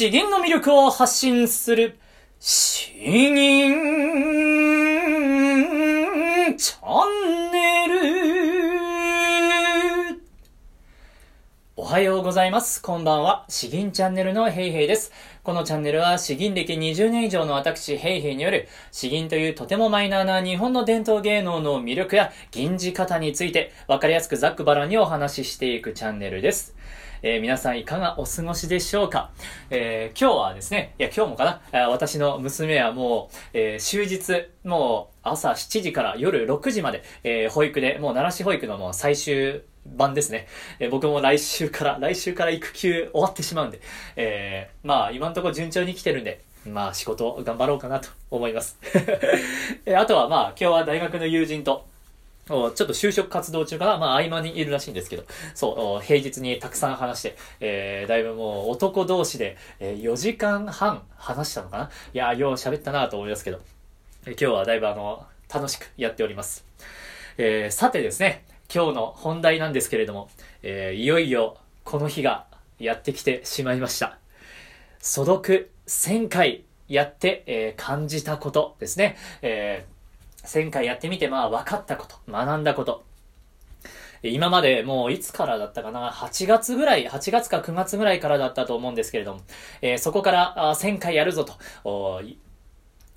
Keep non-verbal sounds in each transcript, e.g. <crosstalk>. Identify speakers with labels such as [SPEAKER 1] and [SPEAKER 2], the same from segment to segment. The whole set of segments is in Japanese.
[SPEAKER 1] 詩吟の魅力を発信する、詩吟チャンネル。おはようございます。こんばんは。詩吟チャンネルのヘイヘイです。このチャンネルは詩吟歴20年以上の私ヘイヘイによる詩吟というとてもマイナーな日本の伝統芸能の魅力や吟じ方についてわかりやすくざっくばらんにお話ししていくチャンネルです。えー皆さんいかがお過ごしでしょうか、えー今日はですね、いや今日もかな、私の娘はもう、えー終日、もう朝7時から夜6時まで、えー保育で、もう奈良市保育のもう最終版ですね。えー僕も来週から、来週から育休終わってしまうんで、えーまあ今のところ順調に来てるんで、まあ仕事頑張ろうかなと思います。<laughs> えーあとはまあ今日は大学の友人と、ちょっと就職活動中かな？まあ合間にいるらしいんですけど、そう、平日にたくさん話して、えー、だいぶもう男同士で、えー4時間半話したのかな？いやー、よう喋ったなと思いますけど、えー今日はだいぶあの、楽しくやっております。えーさてですね、今日の本題なんですけれども、えーいよいよこの日がやってきてしまいました。素読1000回やって、えー感じたことですね。えー1000回やってみて、まあ分かったこと、学んだこと。今までもういつからだったかな ?8 月ぐらい、8月か9月ぐらいからだったと思うんですけれども、えーそこから1000回やるぞと、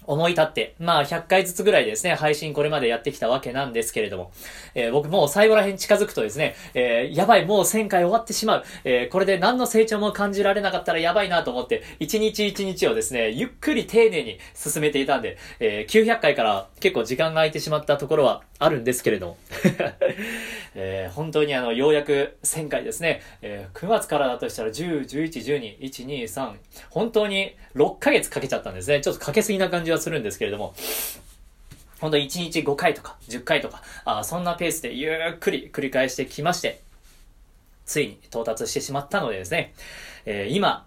[SPEAKER 1] 思い立って、まあ100回ずつぐらいですね、配信これまでやってきたわけなんですけれども、えー僕もう最後ら辺近づくとですね、えーやばい、もう1000回終わってしまう。えーこれで何の成長も感じられなかったらやばいなと思って、一日一日をですね、ゆっくり丁寧に進めていたんで、えー900回から結構時間が空いてしまったところはあるんですけれども、<laughs> え本当にあの、ようやく1000回ですね、えー9月からだとしたら10、11、12、1、2、3、本当に6ヶ月かけちゃったんですね。ちょっとかけすぎな感じはするんですけれども、本当に1日5回とか10回とか、あそんなペースでゆっくり繰り返してきまして、ついに到達してしまったのでですね、えー今、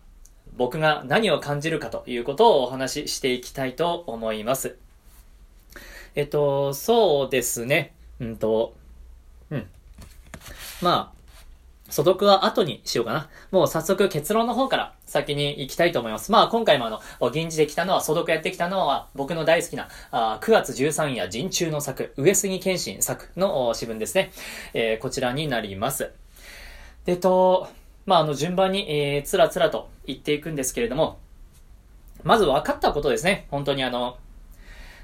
[SPEAKER 1] 僕が何を感じるかということをお話ししていきたいと思います。えっと、そうですね。うんと、うん。まあ、素読は後にしようかな。もう早速結論の方から先に行きたいと思います。まあ今回もあの、銀次できたのは、素読やってきたのは、僕の大好きな、あ9月13夜陣中の作、上杉謙信作の詩文ですね。えーこちらになります。でと、まああの順番に、えー、つらつらと言っていくんですけれども、まず分かったことですね。本当にあの、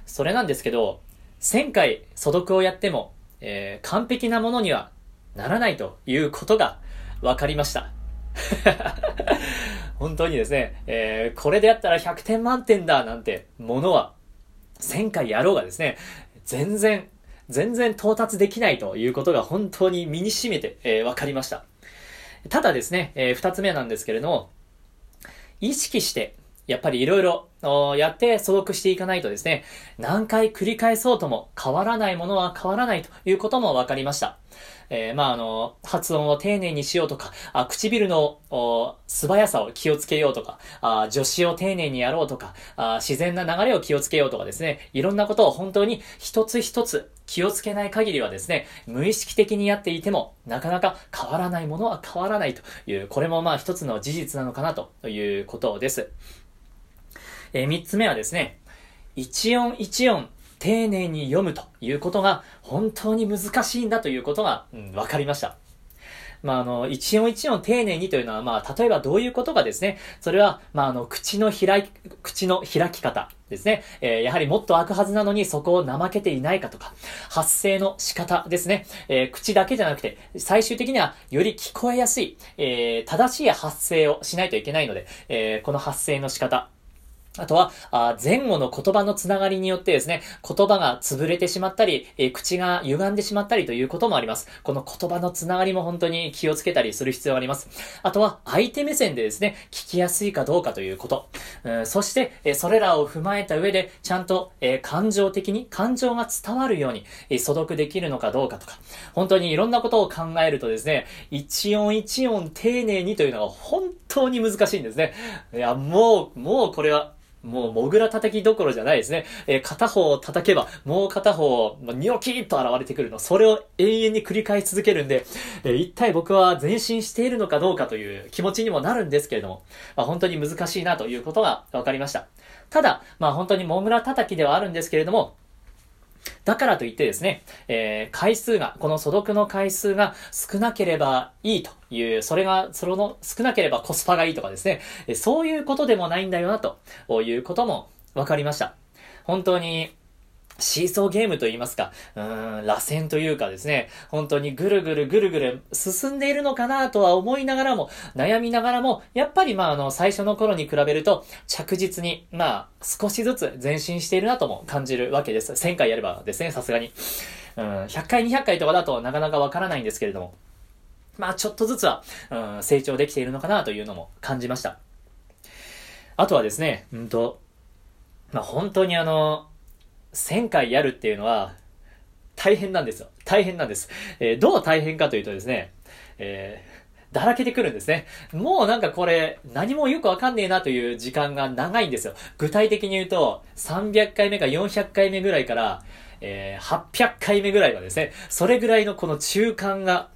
[SPEAKER 1] それなんですけど、1000回素読をやっても、えー完璧なものにはならないということが分かりました。<laughs> 本当にですね、えーこれでやったら100点満点だなんてものは1000回やろうがですね、全然、全然到達できないということが本当に身に染めて、えー分かりました。ただですね、えー二つ目なんですけれども、意識して、やっぱりいろいろやって素読していかないとですね、何回繰り返そうとも変わらないものは変わらないということも分かりました。えーまあ、あの、発音を丁寧にしようとか、あ唇の素早さを気をつけようとか、あ助詞を丁寧にやろうとかあ、自然な流れを気をつけようとかですね、いろんなことを本当に一つ一つ気をつけない限りはですね、無意識的にやっていても、なかなか変わらないものは変わらないという、これもまあ一つの事実なのかなということです。えー三つ目はですね、一音一音丁寧に読むということが本当に難しいんだということが、うん、分かりました。まあ、あの、一音一音丁寧にというのは、まあ、例えばどういうことかですね。それは、まあ、あの、口の開き、口の開き方ですね。えーやはりもっと開くはずなのにそこを怠けていないかとか、発声の仕方ですね。えー口だけじゃなくて、最終的にはより聞こえやすい、えー正しい発声をしないといけないので、えこの発声の仕方、あとは、前後の言葉のつながりによってですね、言葉が潰れてしまったり、口が歪んでしまったりということもあります。この言葉のつながりも本当に気をつけたりする必要があります。あとは、相手目線でですね、聞きやすいかどうかということ。そして、それらを踏まえた上で、ちゃんと、感情的に、感情が伝わるように、え素読できるのかどうかとか、本当にいろんなことを考えるとですね、一音一音丁寧にというのが本当に難しいんですね。いや、もう、もうこれは、もう、もぐら叩きどころじゃないですね。えー、片方を叩けば、もう片方、ニョキーッと現れてくるの。それを永遠に繰り返し続けるんで、えー、一体僕は前進しているのかどうかという気持ちにもなるんですけれども、まあ、本当に難しいなということが分かりました。ただ、まあ本当にもぐら叩きではあるんですけれども、だからといってですね、えー、回数が、この素読の回数が少なければいいという、それが、その少なければコスパがいいとかですね、そういうことでもないんだよな、ということも分かりました。本当に、シーソーゲームと言いますか、うーん、螺旋というかですね、本当にぐるぐるぐるぐる進んでいるのかなとは思いながらも、悩みながらも、やっぱりまああの、最初の頃に比べると、着実に、まあ、少しずつ前進しているなとも感じるわけです。1000回やればですね、さすがに。うん、100回、200回とかだとなかなかわからないんですけれども、まあちょっとずつは、うん、成長できているのかなというのも感じました。あとはですね、うんと、まあ本当にあの、1000回やるっていうのは、大変なんですよ。大変なんです。えー、どう大変かというとですね、えー、だらけてくるんですね。もうなんかこれ、何もよくわかんねえなという時間が長いんですよ。具体的に言うと、300回目か400回目ぐらいから、えー、800回目ぐらいはですね、それぐらいのこの中間が、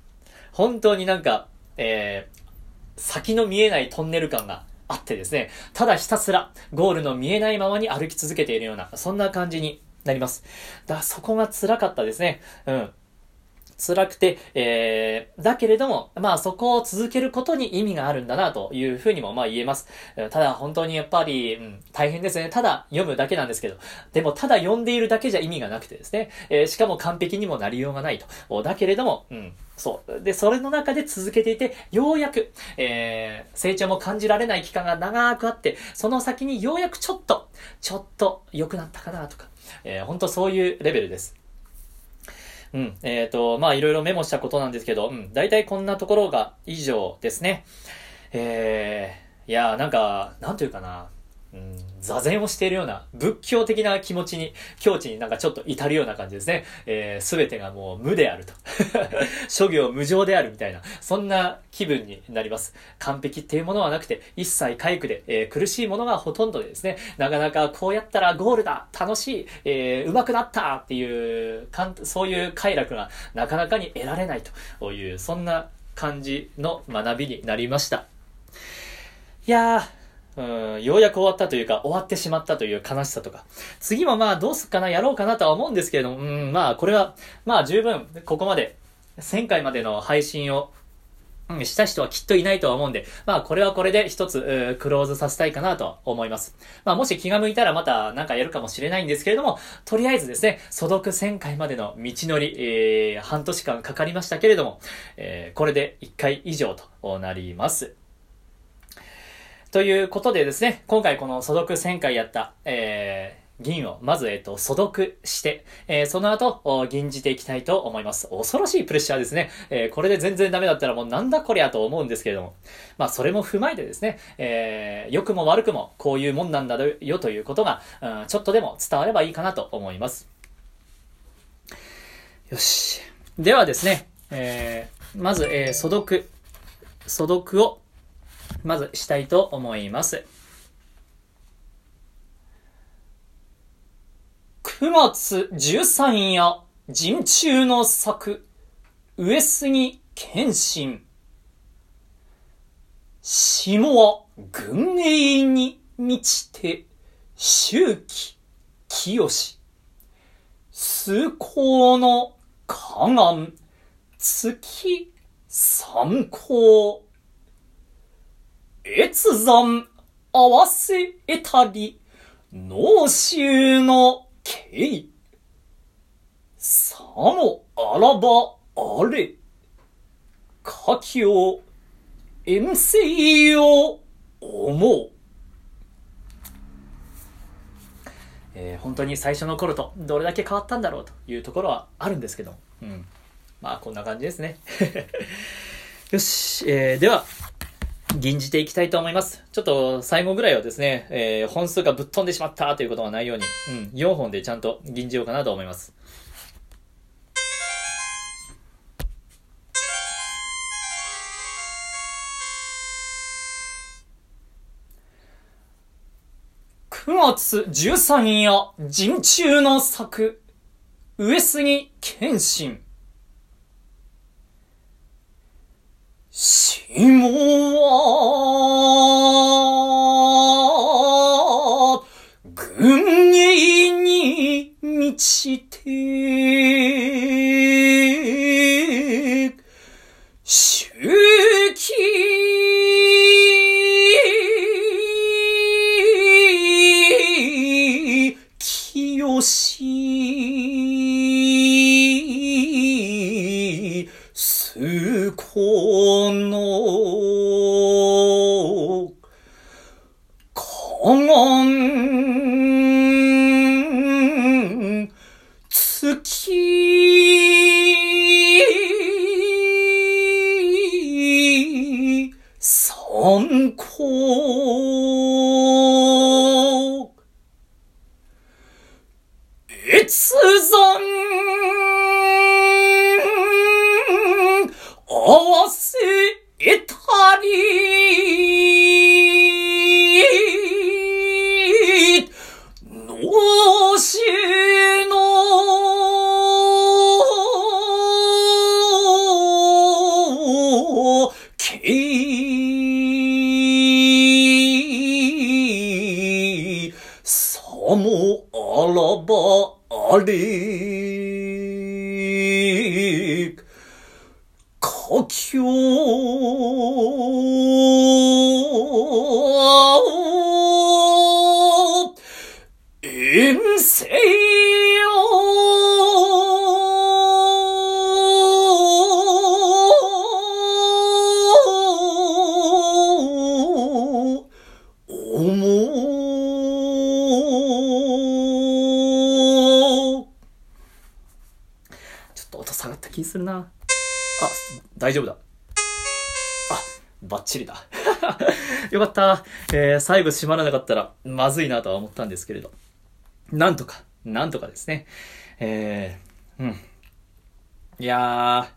[SPEAKER 1] 本当になんか、えー、先の見えないトンネル感があってですね、ただひたすらゴールの見えないままに歩き続けているような、そんな感じになります。だそこが辛かったですね。うん。辛くて、えー、だけれども、まあそこを続けることに意味があるんだなというふうにもまあ言えます。ただ本当にやっぱり、うん、大変ですね。ただ読むだけなんですけど、でもただ読んでいるだけじゃ意味がなくてですね、えー、しかも完璧にもなりようがないと。だけれども、うん、そう。で、それの中で続けていて、ようやく、えー、成長も感じられない期間が長くあって、その先にようやくちょっと、ちょっと良くなったかなとか、えー、本当そういうレベルです。うん。えっ、ー、と、まあ、いろいろメモしたことなんですけど、うん。大体こんなところが以上ですね。えー、いやーなんか、なんというかな。座禅をしているような仏教的な気持ちに、境地になんかちょっと至るような感じですね。えす、べてがもう無であると。<laughs> 諸行無常であるみたいな、そんな気分になります。完璧っていうものはなくて、一切回復で、えー、苦しいものがほとんどでですね、なかなかこうやったらゴールだ楽しい、えー、上手くなったっていう、かんそういう快楽がなかなかに得られないという、そんな感じの学びになりました。いやー、うん、ようやく終わったというか、終わってしまったという悲しさとか。次もまあどうすっかな、やろうかなとは思うんですけれども、うん、まあこれは、まあ十分、ここまで、1000回までの配信を、うん、した人はきっといないとは思うんで、まあこれはこれで一つ、クローズさせたいかなと思います。まあもし気が向いたらまたなんかやるかもしれないんですけれども、とりあえずですね、素読1000回までの道のり、えー、半年間かかりましたけれども、えー、これで1回以上となります。ということでですね、今回この素読1000回やった、えー、銀をまず、えっ、と、素読して、えー、その後、銀じていきたいと思います。恐ろしいプレッシャーですね。えー、これで全然ダメだったらもうなんだこりゃと思うんですけれども。まあ、それも踏まえてですね、えー、良くも悪くもこういうもんなんだよということが、うん、ちょっとでも伝わればいいかなと思います。よし。ではですね、えー、まず、えー、素読。素読をまずしたいと思います。9月13夜、陣中の作、上杉謙信。下は軍営に満ちて、周期、清し。崇高の河岸、月、参考。越山合わせ得たり、脳臭の刑。さもあらばあれ。下記遠征を思う。えー、本当に最初の頃とどれだけ変わったんだろうというところはあるんですけど、うん。まあこんな感じですね。<laughs> よし、えー、では、吟じていきたいと思います。ちょっと最後ぐらいはですね、えー、本数がぶっ飛んでしまったということがないように、うん、4本でちゃんと吟じようかなと思います。9月13夜、人中の作、上杉謙信。下は、軍営に満ちて、佳境遠征ちょっと音下がった気するな。あ、大丈夫だ。あ、バッチリだ。<laughs> よかった。えー、最後閉まらなかったら、まずいなとは思ったんですけれど。なんとか、なんとかですね。えー、うん。いやー、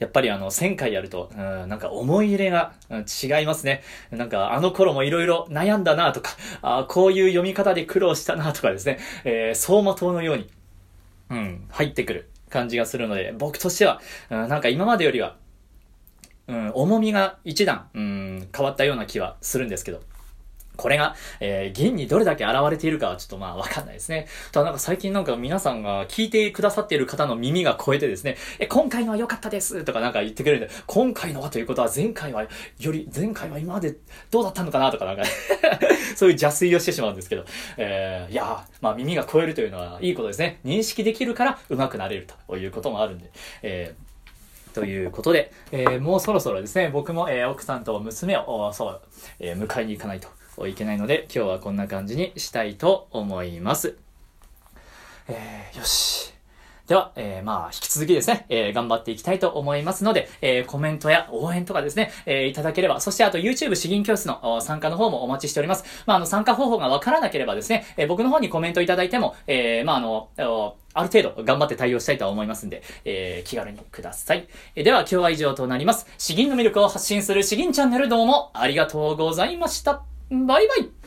[SPEAKER 1] やっぱりあの、1000回やると、うん、なんか思い入れが、うん違いますね。なんかあの頃もいろいろ悩んだなとか、あこういう読み方で苦労したなとかですね、えー、走馬灯のように、うん、入ってくる感じがするので、僕としては、うん、なんか今までよりは、うん、重みが一段、うん、変わったような気はするんですけど、これが、えー、現にどれだけ現れているかはちょっとまあわかんないですね。ただなんか最近なんか皆さんが聞いてくださっている方の耳が超えてですね、え、今回のは良かったですとかなんか言ってくれるんで、今回のはということは前回はより、前回は今までどうだったのかなとかなんか <laughs> そういう邪推をしてしまうんですけど、えー、いやー、まあ耳が超えるというのはいいことですね。認識できるから上手くなれるということもあるんで、えーということで、えーもうそろそろですね、僕も、えー奥さんと娘を、そう、えー迎えに行かないといけないので、今日はこんな感じにしたいと思います。えーよし。では、えーまあ、引き続きですね、えー頑張っていきたいと思いますので、えーコメントや応援とかですね、えいただければ、そしてあと YouTube 詩吟教室の参加の方もお待ちしております。まあ、あの、参加方法がわからなければですね、え僕の方にコメントいただいても、えまあ、あの、ある程度頑張って対応したいとは思いますんで、え気軽にください。えでは、今日は以上となります。詩吟の魅力を発信する詩吟チャンネルどうもありがとうございました。バイバイ。